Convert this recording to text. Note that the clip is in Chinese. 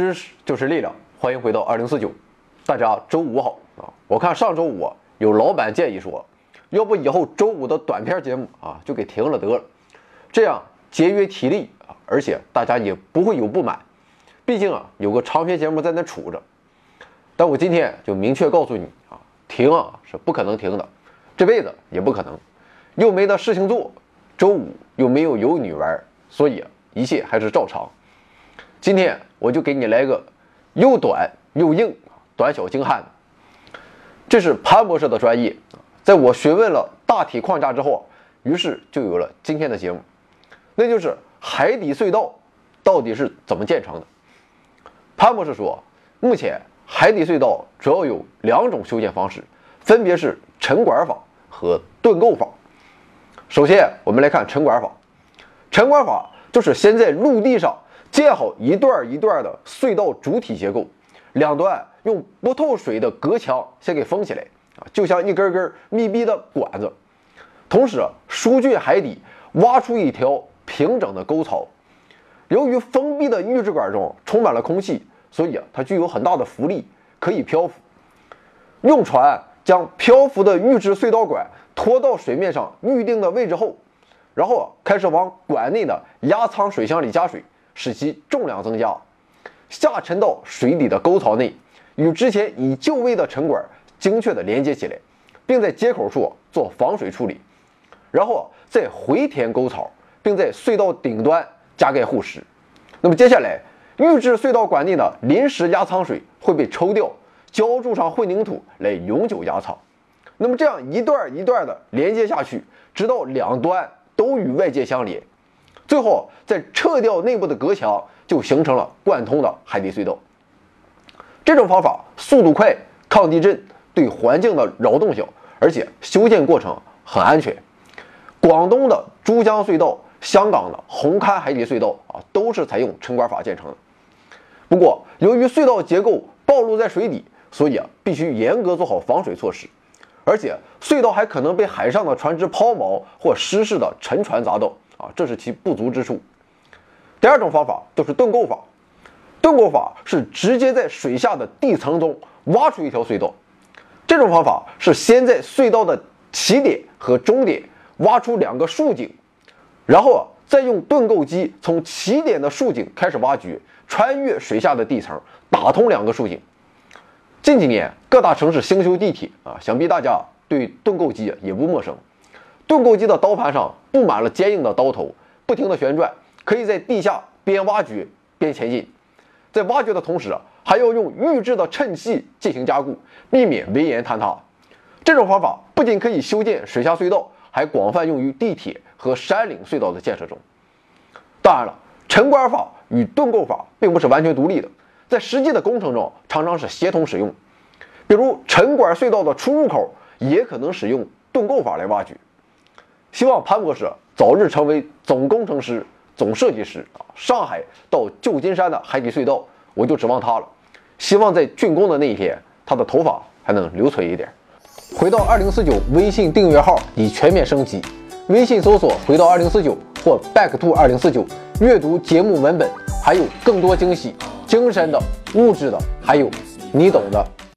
知识就是力量，欢迎回到二零四九。大家周五好啊！我看上周五有老板建议说，要不以后周五的短片节目啊就给停了得了，这样节约体力啊，而且大家也不会有不满。毕竟啊有个长篇节目在那杵着。但我今天就明确告诉你啊，停啊是不可能停的，这辈子也不可能。又没得事情做，周五又没有有女玩，所以一切还是照常。今天我就给你来个又短又硬、短小精悍的。这是潘博士的专业，在我询问了大体框架之后，于是就有了今天的节目，那就是海底隧道到底是怎么建成的。潘博士说，目前海底隧道主要有两种修建方式，分别是沉管法和盾构法。首先，我们来看沉管法，沉管法就是先在陆地上。建好一段一段的隧道主体结构，两端用不透水的隔墙先给封起来啊，就像一根根密闭的管子。同时，疏浚海底，挖出一条平整的沟槽。由于封闭的预制管中充满了空气，所以啊，它具有很大的浮力，可以漂浮。用船将漂浮的预制隧道管拖到水面上预定的位置后，然后，开始往管内的压舱水箱里加水。使其重量增加，下沉到水底的沟槽内，与之前已就位的沉管精确地连接起来，并在接口处做防水处理，然后再回填沟槽，并在隧道顶端加盖护石。那么接下来，预制隧道管内的临时压舱水会被抽掉，浇筑上混凝土来永久压舱。那么这样一段一段的连接下去，直到两端都与外界相连。最后再撤掉内部的隔墙，就形成了贯通的海底隧道。这种方法速度快、抗地震、对环境的扰动小，而且修建过程很安全。广东的珠江隧道、香港的红磡海底隧道啊，都是采用沉管法建成的。不过，由于隧道结构暴露在水底，所以啊，必须严格做好防水措施。而且，隧道还可能被海上的船只抛锚或失事的沉船砸到。啊，这是其不足之处。第二种方法就是盾构法，盾构法是直接在水下的地层中挖出一条隧道。这种方法是先在隧道的起点和终点挖出两个竖井，然后啊，再用盾构机从起点的竖井开始挖掘，穿越水下的地层，打通两个竖井。近几年各大城市兴修地铁啊，想必大家对盾构机也不陌生。盾构机的刀盘上布满了坚硬的刀头，不停地旋转，可以在地下边挖掘边前进。在挖掘的同时，还要用预制的衬器进行加固，避免围岩坍塌。这种方法不仅可以修建水下隧道，还广泛用于地铁和山岭隧道的建设中。当然了，沉管法与盾构法并不是完全独立的，在实际的工程中常常是协同使用。比如沉管隧道的出入口也可能使用盾构法来挖掘。希望潘博士早日成为总工程师、总设计师啊！上海到旧金山的海底隧道，我就指望他了。希望在竣工的那一天，他的头发还能留存一点。回到二零四九微信订阅号已全面升级，微信搜索“回到二零四九”或 “back to 二零四九”，阅读节目文本，还有更多惊喜，精神的、物质的，还有你懂的。